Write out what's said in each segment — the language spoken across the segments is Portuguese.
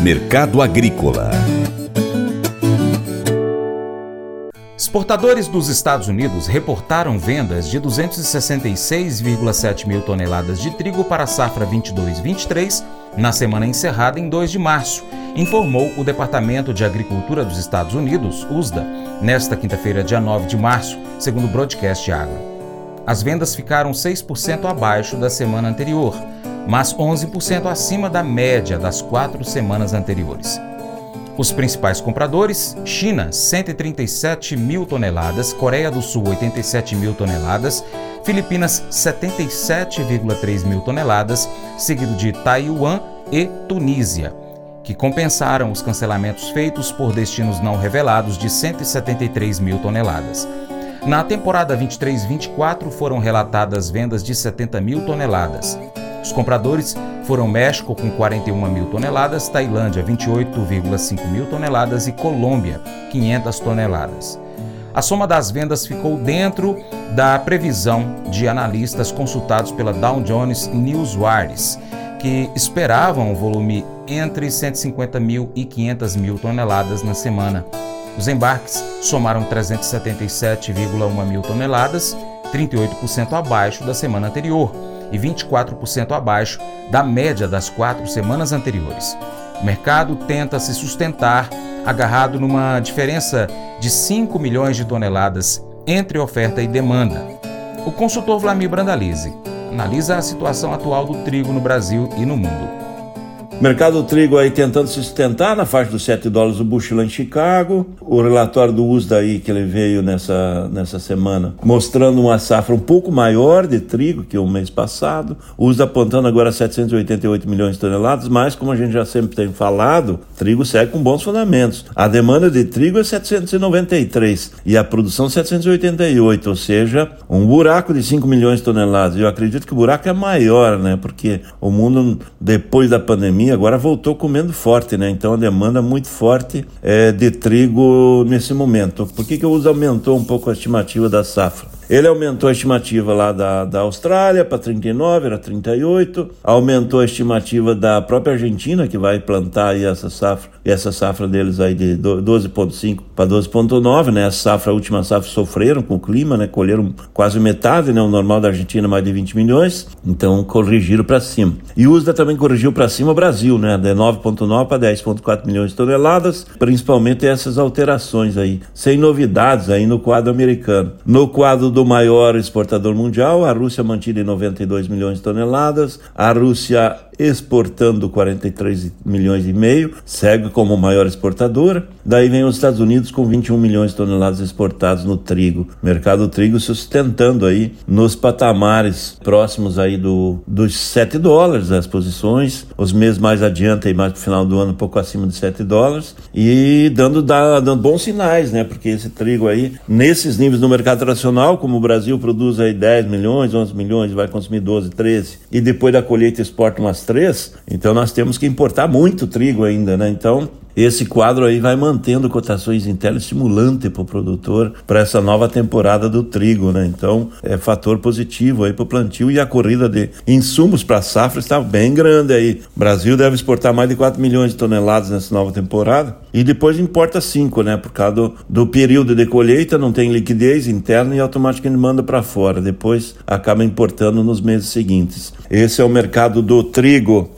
Mercado Agrícola Exportadores dos Estados Unidos reportaram vendas de 266,7 mil toneladas de trigo para a safra 22-23 na semana encerrada em 2 de março, informou o Departamento de Agricultura dos Estados Unidos, USDA, nesta quinta-feira, dia 9 de março, segundo o Broadcast Agro. As vendas ficaram 6% abaixo da semana anterior, mas 11% acima da média das quatro semanas anteriores. Os principais compradores: China, 137 mil toneladas, Coreia do Sul, 87 mil toneladas, Filipinas, 77,3 mil toneladas, seguido de Taiwan e Tunísia, que compensaram os cancelamentos feitos por destinos não revelados de 173 mil toneladas. Na temporada 23-24 foram relatadas vendas de 70 mil toneladas. Os compradores foram México com 41 mil toneladas, Tailândia 28,5 mil toneladas e Colômbia 500 toneladas. A soma das vendas ficou dentro da previsão de analistas consultados pela Dow Jones Newswires, que esperavam um volume entre 150 mil e 500 mil toneladas na semana. Os embarques somaram 377,1 mil toneladas, 38% abaixo da semana anterior e 24% abaixo da média das quatro semanas anteriores. O mercado tenta se sustentar agarrado numa diferença de 5 milhões de toneladas entre oferta e demanda. O consultor Vlamir Brandalize analisa a situação atual do trigo no Brasil e no mundo. Mercado do trigo aí tentando se sustentar na faixa dos 7 dólares o bushel em Chicago. O relatório do USDA aí que ele veio nessa, nessa semana mostrando uma safra um pouco maior de trigo que o mês passado. O USDA apontando agora 788 milhões de toneladas, mas como a gente já sempre tem falado, trigo segue com bons fundamentos. A demanda de trigo é 793 e a produção 788, ou seja, um buraco de 5 milhões de toneladas. Eu acredito que o buraco é maior, né? Porque o mundo depois da pandemia agora voltou comendo forte, né? Então a demanda muito forte é, de trigo nesse momento. Por que, que o uso aumentou um pouco a estimativa da safra? Ele aumentou a estimativa lá da, da Austrália para 39, era 38. Aumentou a estimativa da própria Argentina, que vai plantar aí essa safra, essa safra deles aí de 12,5 para 12,9, né? Essa safra, a última safra sofreram com o clima, né? Colheram quase metade, né? O normal da Argentina mais de 20 milhões, então corrigiram para cima. E o USDA também corrigiu para cima o Brasil, né? De 9,9 para 10,4 milhões de toneladas, principalmente essas alterações aí, sem novidades aí no quadro americano. No quadro do do maior exportador mundial, a Rússia mantida em 92 milhões de toneladas, a Rússia exportando 43 milhões e meio, segue como maior exportadora. Daí vem os Estados Unidos com 21 milhões de toneladas exportadas no trigo. Mercado do trigo sustentando aí nos patamares próximos aí do, dos 7 dólares as posições, os meses mais adiante e mais pro final do ano um pouco acima de 7 dólares e dando, dando bons sinais, né? Porque esse trigo aí, nesses níveis no mercado internacional, como o Brasil produz aí 10 milhões, 11 milhões, vai consumir 12, 13 e depois da colheita exporta umas três, então nós temos que importar muito trigo ainda, né? Então, esse quadro aí vai mantendo cotações internas estimulante para o produtor para essa nova temporada do trigo, né? Então é fator positivo aí para o plantio e a corrida de insumos para a safra está bem grande aí. O Brasil deve exportar mais de 4 milhões de toneladas nessa nova temporada e depois importa 5, né? Por causa do, do período de colheita, não tem liquidez interna e automaticamente manda para fora. Depois acaba importando nos meses seguintes. Esse é o mercado do trigo.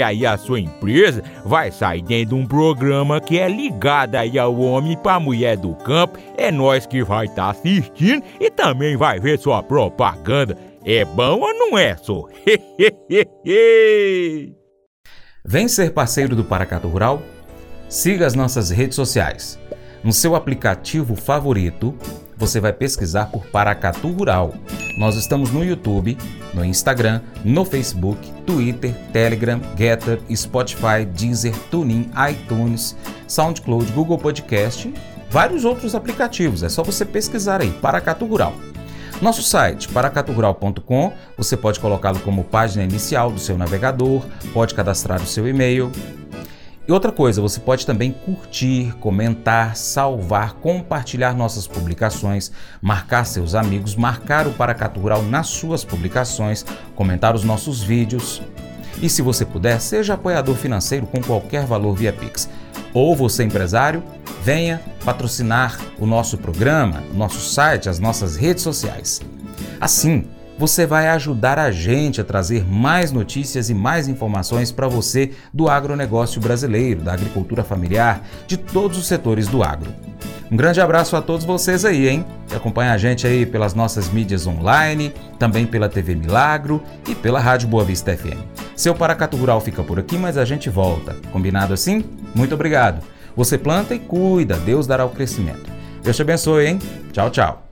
aí a sua empresa vai sair dentro de um programa que é ligado aí ao homem para mulher do campo. É nós que vai estar tá assistindo e também vai ver sua propaganda. É bom ou não é, só? Vem ser parceiro do Paracato Rural? Siga as nossas redes sociais. No seu aplicativo favorito, você vai pesquisar por Paracatu Rural. Nós estamos no YouTube, no Instagram, no Facebook, Twitter, Telegram, Getter, Spotify, Deezer, TuneIn, iTunes, SoundCloud, Google Podcast, vários outros aplicativos. É só você pesquisar aí, Paracatu Rural. Nosso site, paracaturural.com, você pode colocá-lo como página inicial do seu navegador, pode cadastrar o seu e-mail, e outra coisa, você pode também curtir, comentar, salvar, compartilhar nossas publicações, marcar seus amigos, marcar o Paracatu Rural nas suas publicações, comentar os nossos vídeos. E se você puder, seja apoiador financeiro com qualquer valor via Pix. Ou você empresário, venha patrocinar o nosso programa, o nosso site, as nossas redes sociais. Assim, você vai ajudar a gente a trazer mais notícias e mais informações para você do agronegócio brasileiro, da agricultura familiar, de todos os setores do agro. Um grande abraço a todos vocês aí, hein? Acompanha a gente aí pelas nossas mídias online, também pela TV Milagro e pela Rádio Boa Vista FM. Seu Paracato Rural fica por aqui, mas a gente volta. Combinado assim? Muito obrigado. Você planta e cuida, Deus dará o crescimento. Deus te abençoe, hein? Tchau, tchau.